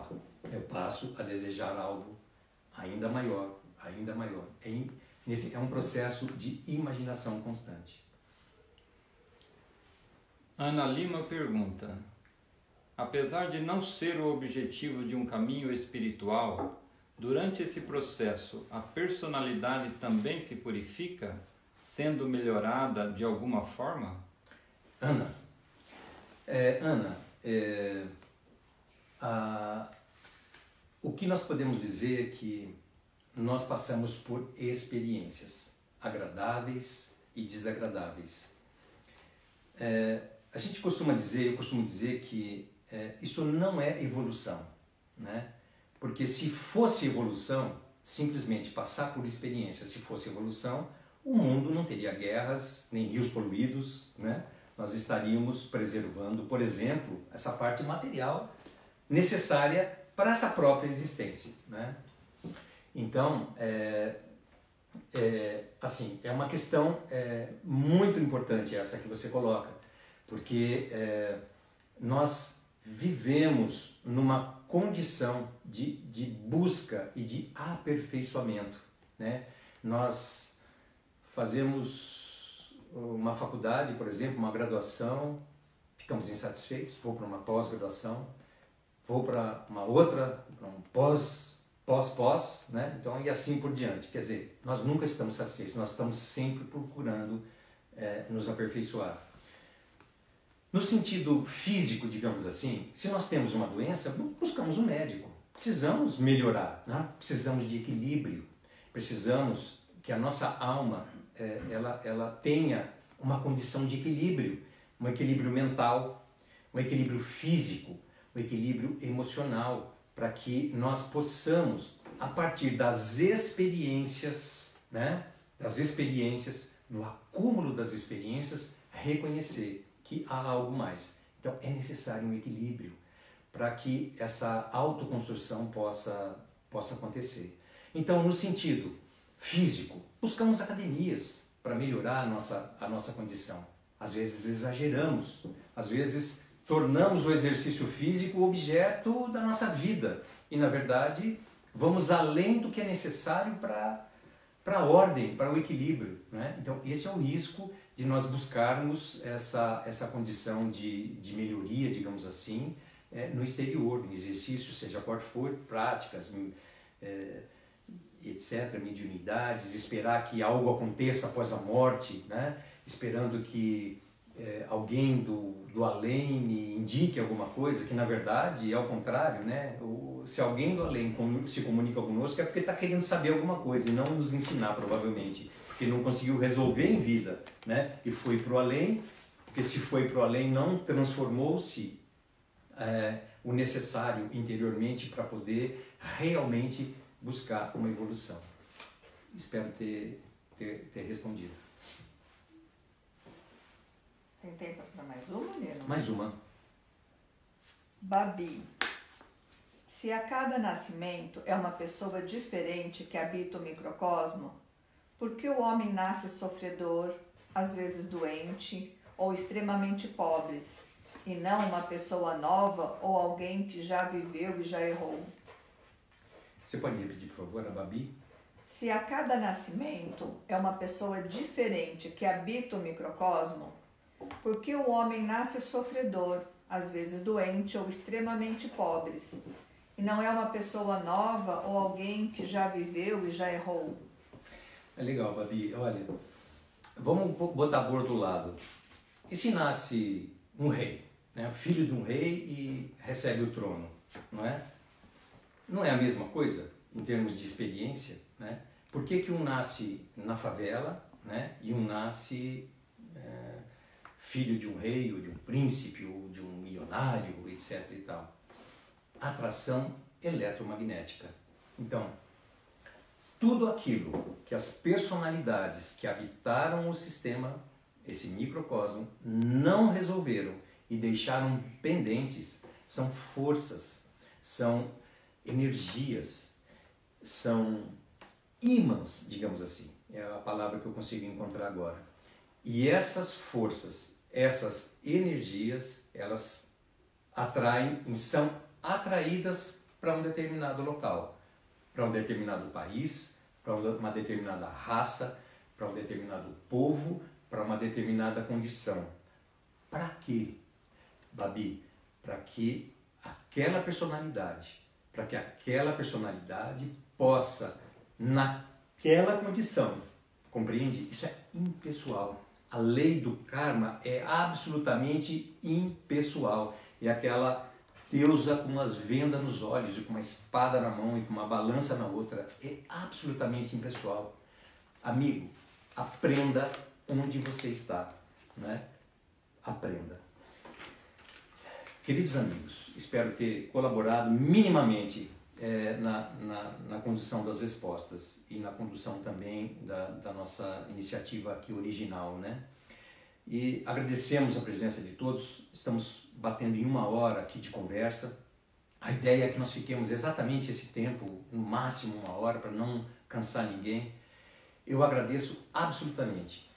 Speaker 1: eu passo a desejar algo ainda maior, ainda maior. É, nesse, é um processo de imaginação constante.
Speaker 3: Ana Lima pergunta: Apesar de não ser o objetivo de um caminho espiritual, durante esse processo a personalidade também se purifica, sendo melhorada de alguma forma?
Speaker 1: Ana, é, Ana, é, a, o que nós podemos dizer é que nós passamos por experiências agradáveis e desagradáveis. É, a gente costuma dizer, eu costumo dizer que é, isto não é evolução, né? Porque se fosse evolução, simplesmente passar por experiência, se fosse evolução, o mundo não teria guerras, nem rios poluídos, né? Nós estaríamos preservando, por exemplo, essa parte material necessária para essa própria existência, né? Então, é, é, assim, é uma questão é, muito importante essa que você coloca, porque é, nós vivemos numa condição de, de busca e de aperfeiçoamento. Né? Nós fazemos uma faculdade, por exemplo, uma graduação, ficamos insatisfeitos, vou para uma pós-graduação, vou para uma outra, para um pós, pós-pós, né? Então, e assim por diante. Quer dizer, nós nunca estamos satisfeitos, nós estamos sempre procurando é, nos aperfeiçoar. No sentido físico, digamos assim, se nós temos uma doença, buscamos um médico. Precisamos melhorar, né? precisamos de equilíbrio, precisamos que a nossa alma é, ela, ela tenha uma condição de equilíbrio, um equilíbrio mental, um equilíbrio físico, um equilíbrio emocional, para que nós possamos, a partir das experiências, né, das experiências, no acúmulo das experiências, reconhecer que há algo mais. Então é necessário um equilíbrio para que essa autoconstrução possa, possa acontecer. Então, no sentido físico, buscamos academias para melhorar a nossa, a nossa condição. Às vezes exageramos, às vezes tornamos o exercício físico objeto da nossa vida e, na verdade, vamos além do que é necessário para a ordem, para o equilíbrio. Né? Então, esse é o risco de nós buscarmos essa, essa condição de, de melhoria, digamos assim, é, no exterior, no exercício, seja qual for, práticas, é, etc., mediunidades, esperar que algo aconteça após a morte, né? esperando que é, alguém do, do além me indique alguma coisa, que na verdade é ao contrário, né? O, se alguém do além se comunica conosco é porque está querendo saber alguma coisa e não nos ensinar, provavelmente que não conseguiu resolver em vida, né? E foi para o além, porque se foi para o além não transformou-se é, o necessário interiormente para poder realmente buscar uma evolução. Espero ter, ter, ter respondido.
Speaker 2: Tem tempo para mais uma, Nino?
Speaker 1: Mais uma.
Speaker 2: Babi. Se a cada nascimento é uma pessoa diferente que habita o microcosmo, porque o homem nasce sofredor, às vezes doente ou extremamente pobres, e não uma pessoa nova ou alguém que já viveu e já errou.
Speaker 1: Você pode repetir, por favor, a Babi?
Speaker 2: Se a cada nascimento é uma pessoa diferente que habita o microcosmo, porque o homem nasce sofredor, às vezes doente ou extremamente pobres, e não é uma pessoa nova ou alguém que já viveu e já errou.
Speaker 1: É legal, Babi. Olha, vamos botar por outro lado. E se nasce um rei, né? filho de um rei e recebe o trono, não é? Não é a mesma coisa em termos de experiência, né? Por que, que um nasce na favela né? e um nasce filho de um rei ou de um príncipe ou de um milionário, etc. e tal? Atração eletromagnética. Então, tudo aquilo que as personalidades que habitaram o sistema, esse microcosmo, não resolveram e deixaram pendentes são forças, são energias, são ímãs, digamos assim. É a palavra que eu consigo encontrar agora. E essas forças, essas energias, elas atraem, são atraídas para um determinado local, para um determinado país, para uma determinada raça, para um determinado povo, para uma determinada condição. Para quê, Babi? Para que aquela personalidade, para que aquela personalidade possa, naquela condição, compreende? Isso é impessoal. A lei do karma é absolutamente impessoal. É aquela deusa com umas vendas nos olhos e com uma espada na mão e com uma balança na outra. É absolutamente impessoal. Amigo, aprenda onde você está. Né? Aprenda. Queridos amigos, espero ter colaborado minimamente é, na, na, na, condução das respostas e na condução também da, da nossa iniciativa aqui original, né? E agradecemos a presença de todos, estamos batendo em uma hora aqui de conversa. A ideia é que nós fiquemos exatamente esse tempo, no máximo uma hora, para não cansar ninguém. Eu agradeço absolutamente.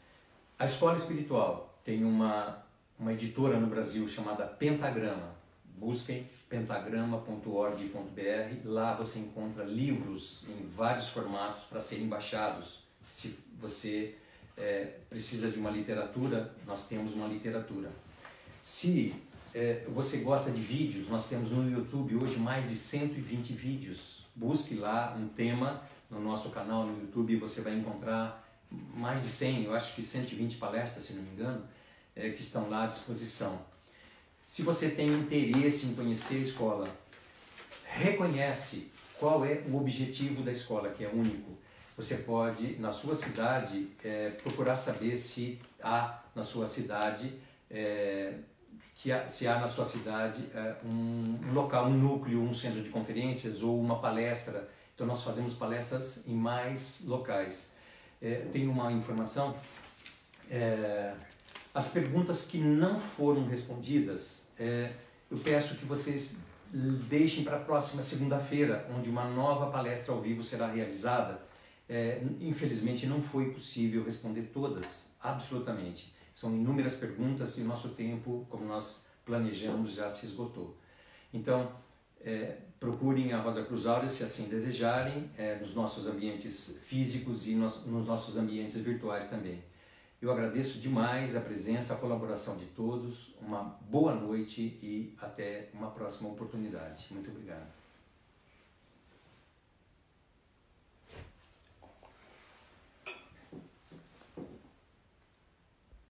Speaker 1: A Escola Espiritual tem uma uma editora no Brasil chamada Pentagrama. Busquem pentagrama.org.br. Lá você encontra livros em vários formatos para serem baixados. Se você é, precisa de uma literatura, nós temos uma literatura. Se é, você gosta de vídeos, nós temos no YouTube hoje mais de 120 vídeos. Busque lá um tema no nosso canal no YouTube e você vai encontrar mais de 100, eu acho que 120 palestras, se não me engano é, que estão lá à disposição. Se você tem interesse em conhecer a escola, reconhece qual é o objetivo da escola, que é único. Você pode, na sua cidade, é, procurar saber se há na sua cidade, é, que há, se há na sua cidade é, um, local, um núcleo, um centro de conferências ou uma palestra. Então nós fazemos palestras em mais locais. É, tem uma informação é, as perguntas que não foram respondidas, é, eu peço que vocês deixem para a próxima segunda-feira, onde uma nova palestra ao vivo será realizada. É, infelizmente não foi possível responder todas, absolutamente. São inúmeras perguntas e nosso tempo, como nós planejamos, já se esgotou. Então, é, procurem a Rosa Cruz Áurea se assim desejarem, é, nos nossos ambientes físicos e nos, nos nossos ambientes virtuais também. Eu agradeço demais a presença, a colaboração de todos. Uma boa noite e até uma próxima oportunidade. Muito obrigado.